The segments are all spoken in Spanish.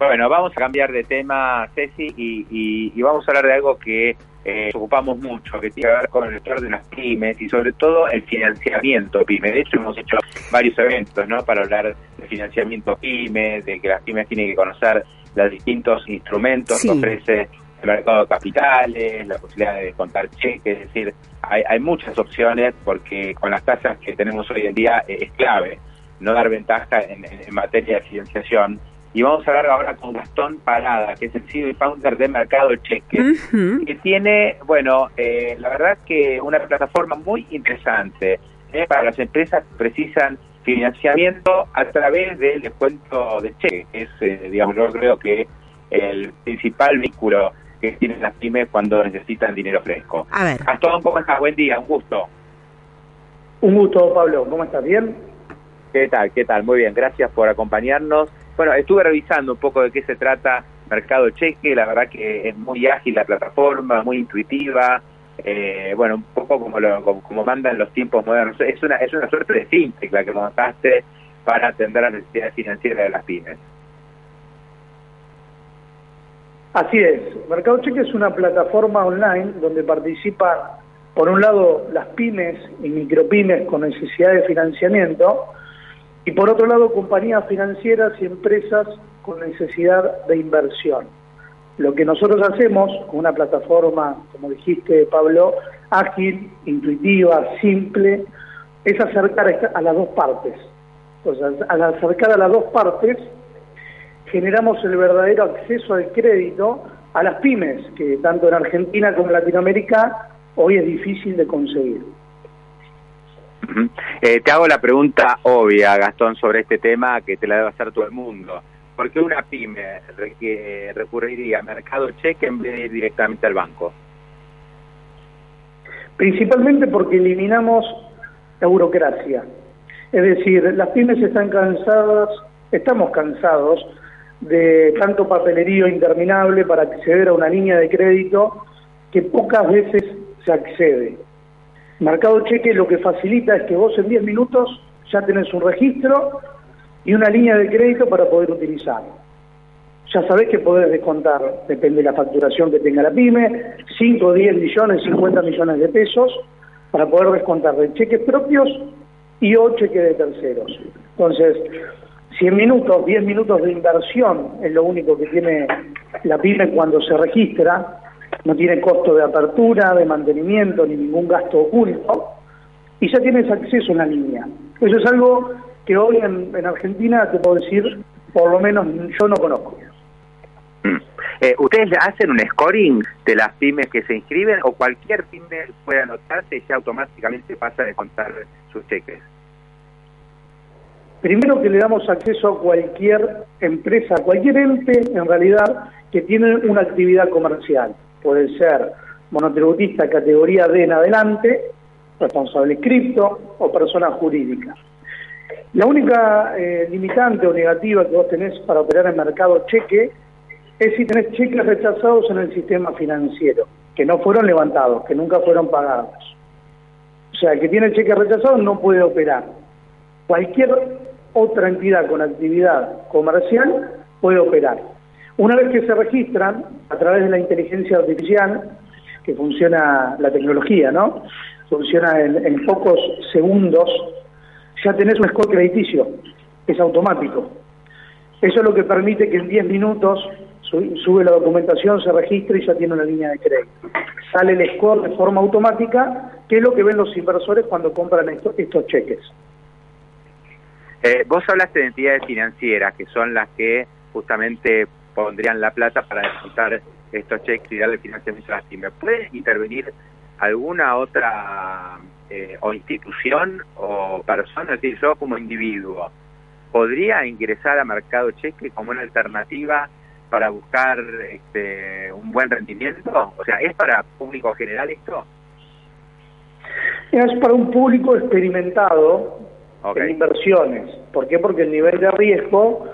Bueno, vamos a cambiar de tema, Ceci, y, y, vamos a hablar de algo que eh, nos ocupamos mucho, que tiene que ver con el sector de las pymes y sobre todo el financiamiento pyme. De hecho, hemos hecho varios eventos ¿no? para hablar de financiamiento pyme, de que las pymes tienen que conocer los distintos instrumentos que ofrece el mercado de capitales, la posibilidad de contar cheques, es decir, hay, hay muchas opciones porque con las tasas que tenemos hoy en día eh, es clave no dar ventaja en, materia de financiación. Y vamos a hablar ahora con Gastón Parada, que es el CEO y founder de Mercado Cheque, que tiene, bueno, eh, la verdad que una plataforma muy interesante eh, para las empresas que precisan financiamiento a través del descuento de cheque. Es, digamos, yo creo que el principal vínculo que tienen las pymes cuando necesitan dinero fresco. A ver. Gastón, ¿cómo estás? Buen día, un gusto. Un gusto, Pablo. ¿Cómo estás? ¿Bien? ¿Qué tal? ¿Qué tal? Muy bien, gracias por acompañarnos. Bueno, estuve revisando un poco de qué se trata Mercado Cheque, la verdad que es muy ágil la plataforma, muy intuitiva, eh, bueno, un poco como, lo, como, mandan los tiempos modernos. Es una, es una suerte de fintech la que montaste para atender las necesidades financieras de las pymes. Así es, Mercado Cheque es una plataforma online donde participan, por un lado, las pymes y micropymes con necesidad de financiamiento, y por otro lado, compañías financieras y empresas con necesidad de inversión. Lo que nosotros hacemos con una plataforma, como dijiste, Pablo, ágil, intuitiva, simple, es acercar a las dos partes. Entonces, al acercar a las dos partes, generamos el verdadero acceso al crédito a las pymes, que tanto en Argentina como en Latinoamérica hoy es difícil de conseguir. Eh, te hago la pregunta obvia, Gastón, sobre este tema que te la debe hacer todo el mundo. ¿Por qué una pyme recurriría a mercado cheque en vez de ir directamente al banco? Principalmente porque eliminamos la burocracia. Es decir, las pymes están cansadas, estamos cansados de tanto papelerío interminable para acceder a una línea de crédito que pocas veces se accede. Mercado Cheque lo que facilita es que vos en 10 minutos ya tenés un registro y una línea de crédito para poder utilizarlo. Ya sabés que podés descontar, depende de la facturación que tenga la pyme, 5, 10 millones, 50 millones de pesos para poder descontar de cheques propios y o cheques de terceros. Entonces, 100 minutos, 10 minutos de inversión es lo único que tiene la pyme cuando se registra, no tiene costo de apertura, de mantenimiento, ni ningún gasto oculto, y ya tienes acceso a una línea. Eso es algo que hoy en, Argentina, te puedo decir, por lo menos yo no conozco. Mm. Eh, ¿Ustedes hacen un scoring de las pymes que se inscriben o cualquier pyme puede anotarse y ya automáticamente pasa de contar sus cheques? Primero que le damos acceso a cualquier empresa, a cualquier ente en realidad que tiene una actividad comercial. Puede ser monotributista categoría D en adelante, responsable cripto o persona jurídica. La única eh, limitante o negativa que vos tenés para operar en mercado cheque es si tenés cheques rechazados en el sistema financiero, que no fueron levantados, que nunca fueron pagados. O sea, el que tiene cheques rechazados no puede operar. Cualquier otra entidad con actividad comercial puede operar. Una vez que se registran, a través de la inteligencia artificial, que funciona la tecnología, ¿no? Funciona en, pocos segundos, ya tenés un score crediticio, es automático. Eso es lo que permite que en 10 minutos sube la documentación, se registre y ya tiene una línea de crédito. Sale el score de forma automática, que es lo que ven los inversores cuando compran estos cheques. Eh, vos hablaste de entidades financieras, que son las que justamente pondrían la plata para descontar estos cheques y darle financiamiento a las pymes. ¿Puede intervenir alguna otra eh, o institución o persona, es decir, yo como individuo, podría ingresar a mercado cheque como una alternativa para buscar este, un buen rendimiento? O sea, ¿es para público general esto? Es para un público experimentado en inversiones. ¿Por qué? Porque el nivel de riesgo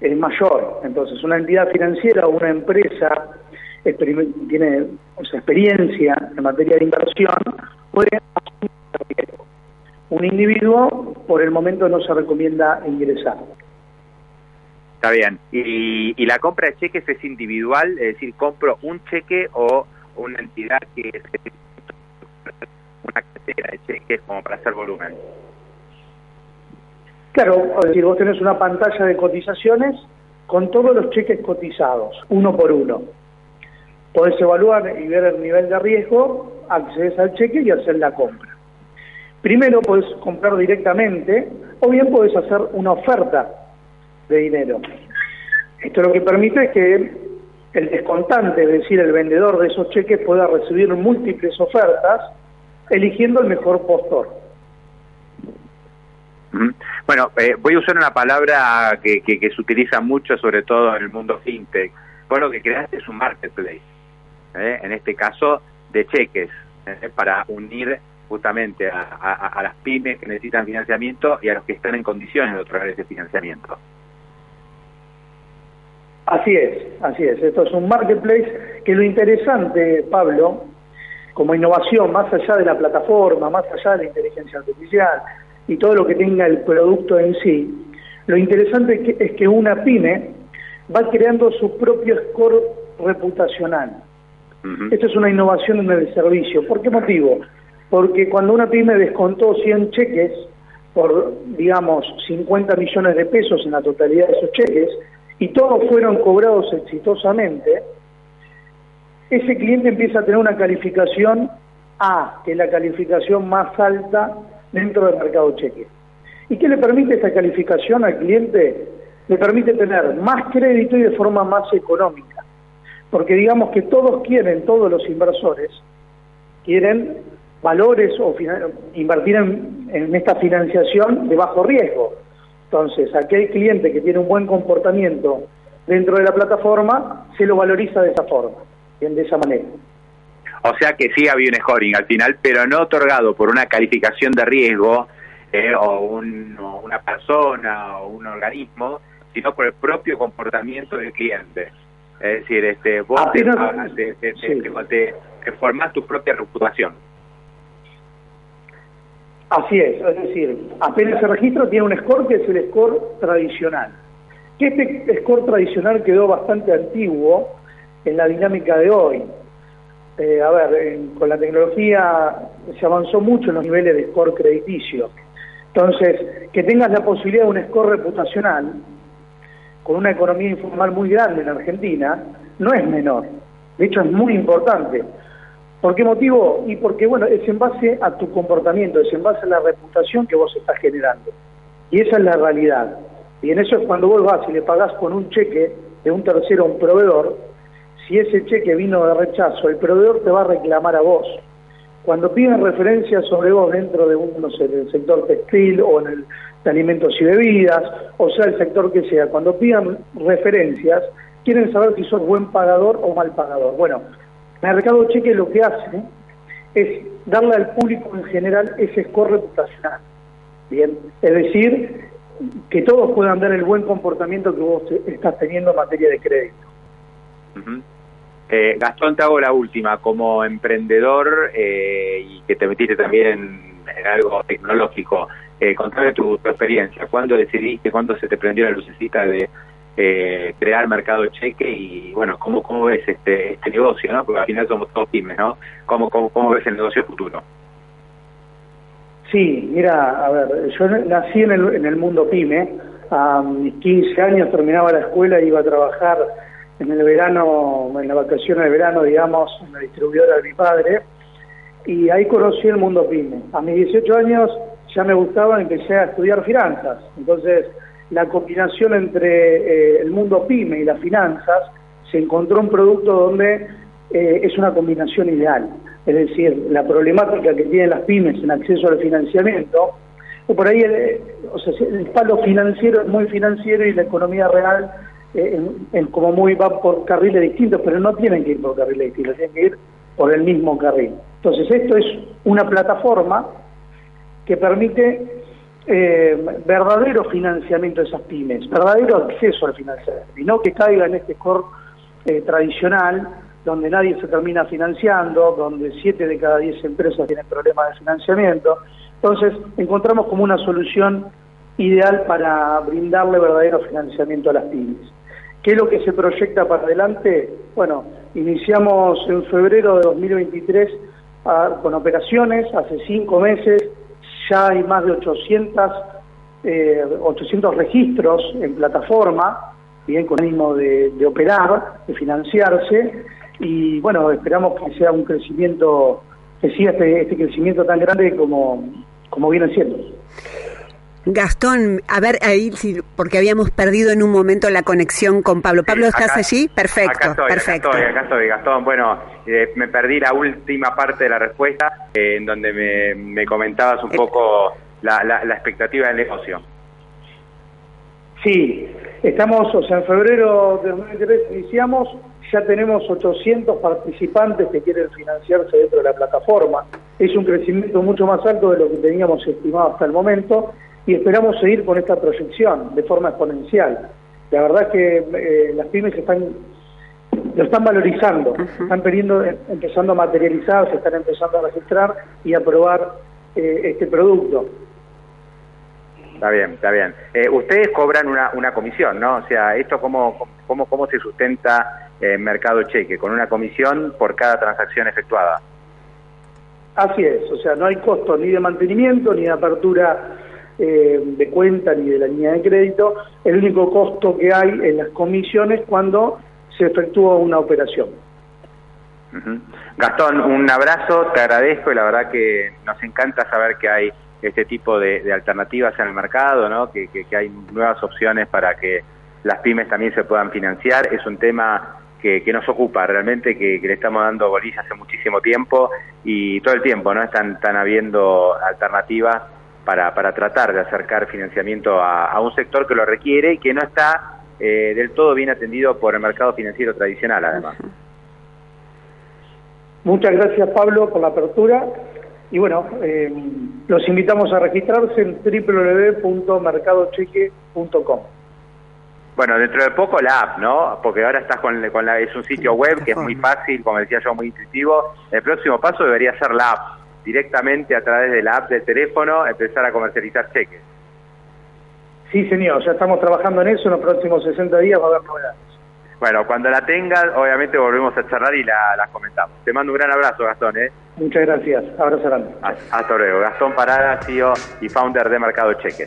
es mayor. Entonces, una entidad financiera o una empresa tiene experiencia en materia de inversión, puede asumir riesgo. Un individuo, por el momento, no se recomienda ingresar. Está bien. ¿Y, la compra de cheques es individual? Es decir, ¿compro un cheque o una entidad que una cartera de cheques como para hacer volumen? Claro, es decir, vos tenés una pantalla de cotizaciones con todos los cheques cotizados, uno por uno. Podés evaluar y ver el nivel de riesgo, accedes al cheque y hacer la compra. Primero podés comprar directamente o bien podés hacer una oferta de dinero. Esto lo que permite es que el descontante, es decir, el vendedor de esos cheques pueda recibir múltiples ofertas eligiendo el mejor postor. Bueno, eh, voy a usar una palabra que, que, se utiliza mucho, sobre todo en el mundo fintech. Vos lo que creaste es un marketplace, ¿eh? en este caso de cheques, ¿eh? para unir justamente a, a, las pymes que necesitan financiamiento y a los que están en condiciones de otorgar ese financiamiento. Así es, así es. Esto es un marketplace que lo interesante, Pablo, como innovación, más allá de la plataforma, más allá de la inteligencia artificial y todo lo que tenga el producto en sí, lo interesante es que, una pyme va creando su propio score reputacional. Esto es una innovación en el servicio. ¿Por qué motivo? Porque cuando una pyme descontó 100 cheques por, digamos, 50 millones de pesos en la totalidad de esos cheques, y todos fueron cobrados exitosamente, ese cliente empieza a tener una calificación A, que es la calificación más alta dentro del mercado cheque. ¿Y qué le permite esta calificación al cliente? Le permite tener más crédito y de forma más económica. Porque digamos que todos quieren, todos los inversores, quieren valores o invertir en, esta financiación de bajo riesgo. Entonces, aquel cliente que tiene un buen comportamiento dentro de la plataforma, se lo valoriza de esa forma, bien, de esa manera. O sea que sí había un scoring al final, pero no otorgado por una calificación de riesgo eh, o, una persona o un organismo, sino por el propio comportamiento del cliente. Es decir, este, vos te, te, formás tu propia reputación. Así es, es decir, apenas se registra tiene un score que es el score tradicional. Que este score tradicional quedó bastante antiguo en la dinámica de hoy. Eh, a ver, con la tecnología se avanzó mucho en los niveles de score crediticio. Entonces, que tengas la posibilidad de un score reputacional, con una economía informal muy grande en Argentina, no es menor. De hecho, es muy importante. ¿Por qué motivo? Y porque, bueno, es en base a tu comportamiento, es en base a la reputación que vos estás generando. Y esa es la realidad. Y en eso es cuando vos vas y le pagás con un cheque de un tercero a un proveedor, si ese cheque vino de rechazo, el proveedor te va a reclamar a vos. Cuando piden referencias sobre vos dentro de un, no del sector textil o en el de alimentos y bebidas, o sea, el sector que sea, cuando pidan referencias, quieren saber si sos buen pagador o mal pagador. Bueno, Mercado Cheque lo que hace es darle al público en general ese score reputacional. Bien, es decir, que todos puedan ver el buen comportamiento que vos estás teniendo en materia de crédito. Eh, Gastón, te hago la última. Como emprendedor eh, y que te metiste también en, algo tecnológico, eh, contame tu, experiencia. ¿Cuándo decidiste, cuándo se te prendió la lucecita de eh, crear mercado cheque y bueno, ¿cómo, ves este, este negocio? ¿no? Porque al final somos todos pymes, ¿no? ¿Cómo, cómo, ves el negocio futuro? Sí, mira, a ver, yo nací en el, en el mundo pyme, a mis 15 años terminaba la escuela iba a trabajar en el verano, en la vacación de verano, digamos, en la distribuidora de mi padre, y ahí conocí el mundo pyme. A mis 18 años ya me gustaba, empecé a estudiar finanzas, entonces la combinación entre eh, el mundo pyme y las finanzas, se encontró un producto donde eh, es una combinación ideal. Es decir, la problemática que tienen las pymes en acceso al financiamiento, o por ahí el, eh, o sea, el palo financiero es muy financiero y la economía real es como muy va por carriles distintos, pero no tienen que ir por carriles distintos, tienen que ir por el mismo carril. Entonces esto es una plataforma que permite eh, verdadero financiamiento de esas pymes, verdadero acceso al financiamiento, y no que caiga en este core eh, tradicional donde nadie se termina financiando, donde 7 de cada 10 empresas tienen problemas de financiamiento. Entonces, encontramos como una solución ideal para brindarle verdadero financiamiento a las pymes. ¿Qué es lo que se proyecta para adelante? Bueno, iniciamos en febrero de 2023 ah, con operaciones, hace cinco meses ya hay más de 800, 800 eh, registros en plataforma, bien con ánimo de, operar, de financiarse, y bueno, esperamos que sea un crecimiento, que siga este, este crecimiento tan grande como, como viene siendo. Gastón, a ver, ahí sí, porque habíamos perdido en un momento la conexión con Pablo. Pablo, ¿estás allí? Perfecto, acá estoy, perfecto. Acá estoy, acá estoy, Gastón. Bueno, eh, me perdí la última parte de la respuesta, eh, en donde me, me, comentabas un poco la, la, la, expectativa del negocio. Sí, estamos, o sea, en febrero de 2023 iniciamos, ya tenemos 800 participantes que quieren financiarse dentro de la plataforma. Es un crecimiento mucho más alto de lo que teníamos estimado hasta el momento y esperamos seguir con esta proyección de forma exponencial. La verdad es que eh, las pymes están lo están valorizando, están pidiendo, empezando a materializar, se están empezando a registrar y a probar eh, este producto. Está bien, está bien. Eh, ustedes cobran una, una comisión, ¿no? O sea, ¿esto cómo, cómo, cómo se sustenta en Mercado Cheque? Con una comisión por cada transacción efectuada. Así es, o sea, no hay costo ni de mantenimiento ni de apertura eh, de cuenta ni de la línea de crédito. El único costo que hay en las comisiones cuando se efectúa una operación. Gastón, un abrazo, te agradezco y la verdad que nos encanta saber que hay este tipo de, alternativas en el mercado, ¿no? Que, que, hay nuevas opciones para que las pymes también se puedan financiar. Es un tema que, que nos ocupa realmente, que, le estamos dando bolillas hace muchísimo tiempo y todo el tiempo, ¿no? Están, están habiendo alternativas para, para tratar de acercar financiamiento a, un sector que lo requiere y que no está eh, del todo bien atendido por el mercado financiero tradicional, además. Muchas gracias, Pablo, por la apertura. Y bueno, eh, los invitamos a registrarse en www.mercadocheque.com. Bueno, dentro de poco la app, ¿no? Porque ahora estás con, con la, es un sitio web que es muy fácil, como decía yo, muy intuitivo. El próximo paso debería ser la app directamente a través de la app del teléfono empezar a comercializar cheques. Sí, señor, ya estamos trabajando en eso, en los próximos 60 días va a haber novedades. Bueno, cuando la tengas, obviamente volvemos a charlar y la, comentamos. Te mando un gran abrazo, Gastón. ¿eh? Muchas gracias, abrazo grande. Hasta luego. Gastón Parada, CEO y founder de Mercado Cheques.